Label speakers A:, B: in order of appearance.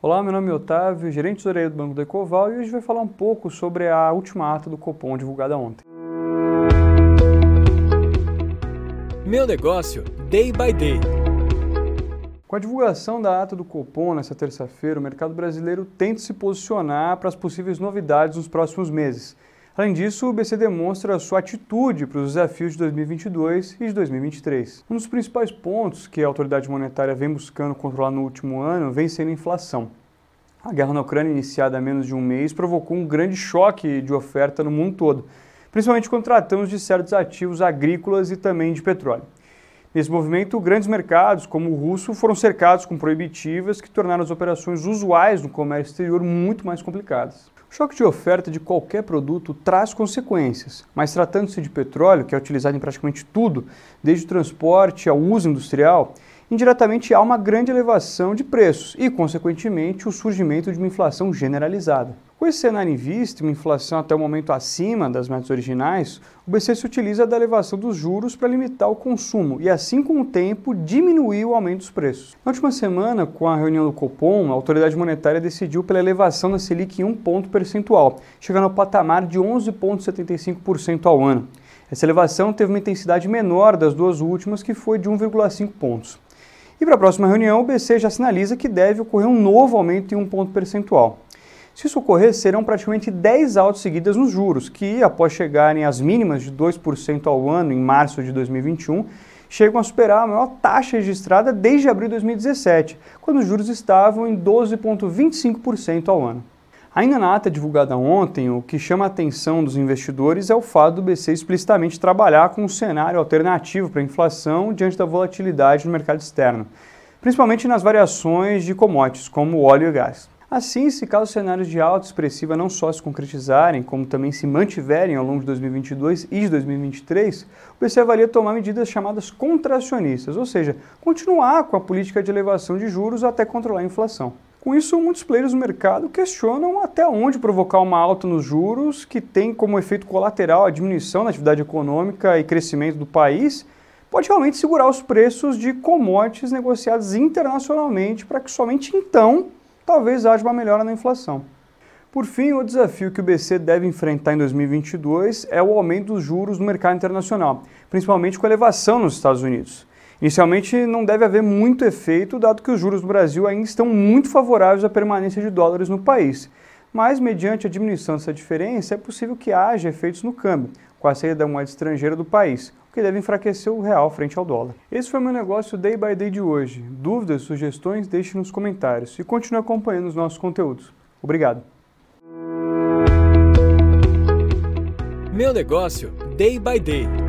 A: Olá, meu nome é Otávio, gerente de tesouraria do Banco do Ecoval e hoje vai falar um pouco sobre a última ata do Copom divulgada ontem.
B: Meu negócio, day by day.
A: Com a divulgação da ata do Copom nesta terça-feira, o mercado brasileiro tenta se posicionar para as possíveis novidades nos próximos meses. Além disso, o BC demonstra sua atitude para os desafios de 2022 e de 2023. Um dos principais pontos que a autoridade monetária vem buscando controlar no último ano vem sendo a inflação. A guerra na Ucrânia, iniciada há menos de um mês, provocou um grande choque de oferta no mundo todo, principalmente quando tratamos de certos ativos agrícolas e também de petróleo. Nesse movimento, grandes mercados, como o russo, foram cercados com proibitivas que tornaram as operações usuais no comércio exterior muito mais complicadas. O choque de oferta de qualquer produto traz consequências, mas tratando-se de petróleo, que é utilizado em praticamente tudo, desde o transporte ao uso industrial, indiretamente há uma grande elevação de preços e, consequentemente, o surgimento de uma inflação generalizada. Com esse cenário em vista, uma inflação até o momento acima das metas originais, o BC se utiliza da elevação dos juros para limitar o consumo e, assim com o tempo, diminuir o aumento dos preços. Na última semana, com a reunião do Copom, a autoridade monetária decidiu pela elevação da Selic em um ponto percentual, chegando ao patamar de 11,75% ao ano. Essa elevação teve uma intensidade menor das duas últimas, que foi de 1,5 pontos. E para a próxima reunião, o BC já sinaliza que deve ocorrer um novo aumento em um ponto percentual. Se isso ocorrer, serão praticamente 10 altas seguidas nos juros, que, após chegarem às mínimas de 2% ao ano em março de 2021, chegam a superar a maior taxa registrada desde abril de 2017, quando os juros estavam em 12,25% ao ano. Ainda na ata divulgada ontem, o que chama a atenção dos investidores é o fato do BC explicitamente trabalhar com um cenário alternativo para a inflação diante da volatilidade no mercado externo, principalmente nas variações de commodities, como óleo e gás. Assim, se caso cenários de alta expressiva não só se concretizarem, como também se mantiverem ao longo de 2022 e de 2023, o BC avalia tomar medidas chamadas contracionistas, ou seja, continuar com a política de elevação de juros até controlar a inflação. Com isso, muitos players do mercado questionam até onde provocar uma alta nos juros, que tem como efeito colateral a diminuição da atividade econômica e crescimento do país, pode realmente segurar os preços de commodities negociados internacionalmente para que somente então talvez haja uma melhora na inflação. Por fim, o desafio que o BC deve enfrentar em 2022 é o aumento dos juros no mercado internacional, principalmente com a elevação nos Estados Unidos. Inicialmente, não deve haver muito efeito, dado que os juros do Brasil ainda estão muito favoráveis à permanência de dólares no país. Mas, mediante a diminuição dessa diferença, é possível que haja efeitos no câmbio, com a saída da moeda estrangeira do país, o que deve enfraquecer o real frente ao dólar. Esse foi o meu negócio Day by Day de hoje. Dúvidas, sugestões, deixe nos comentários e continue acompanhando os nossos conteúdos. Obrigado.
B: Meu negócio Day by Day.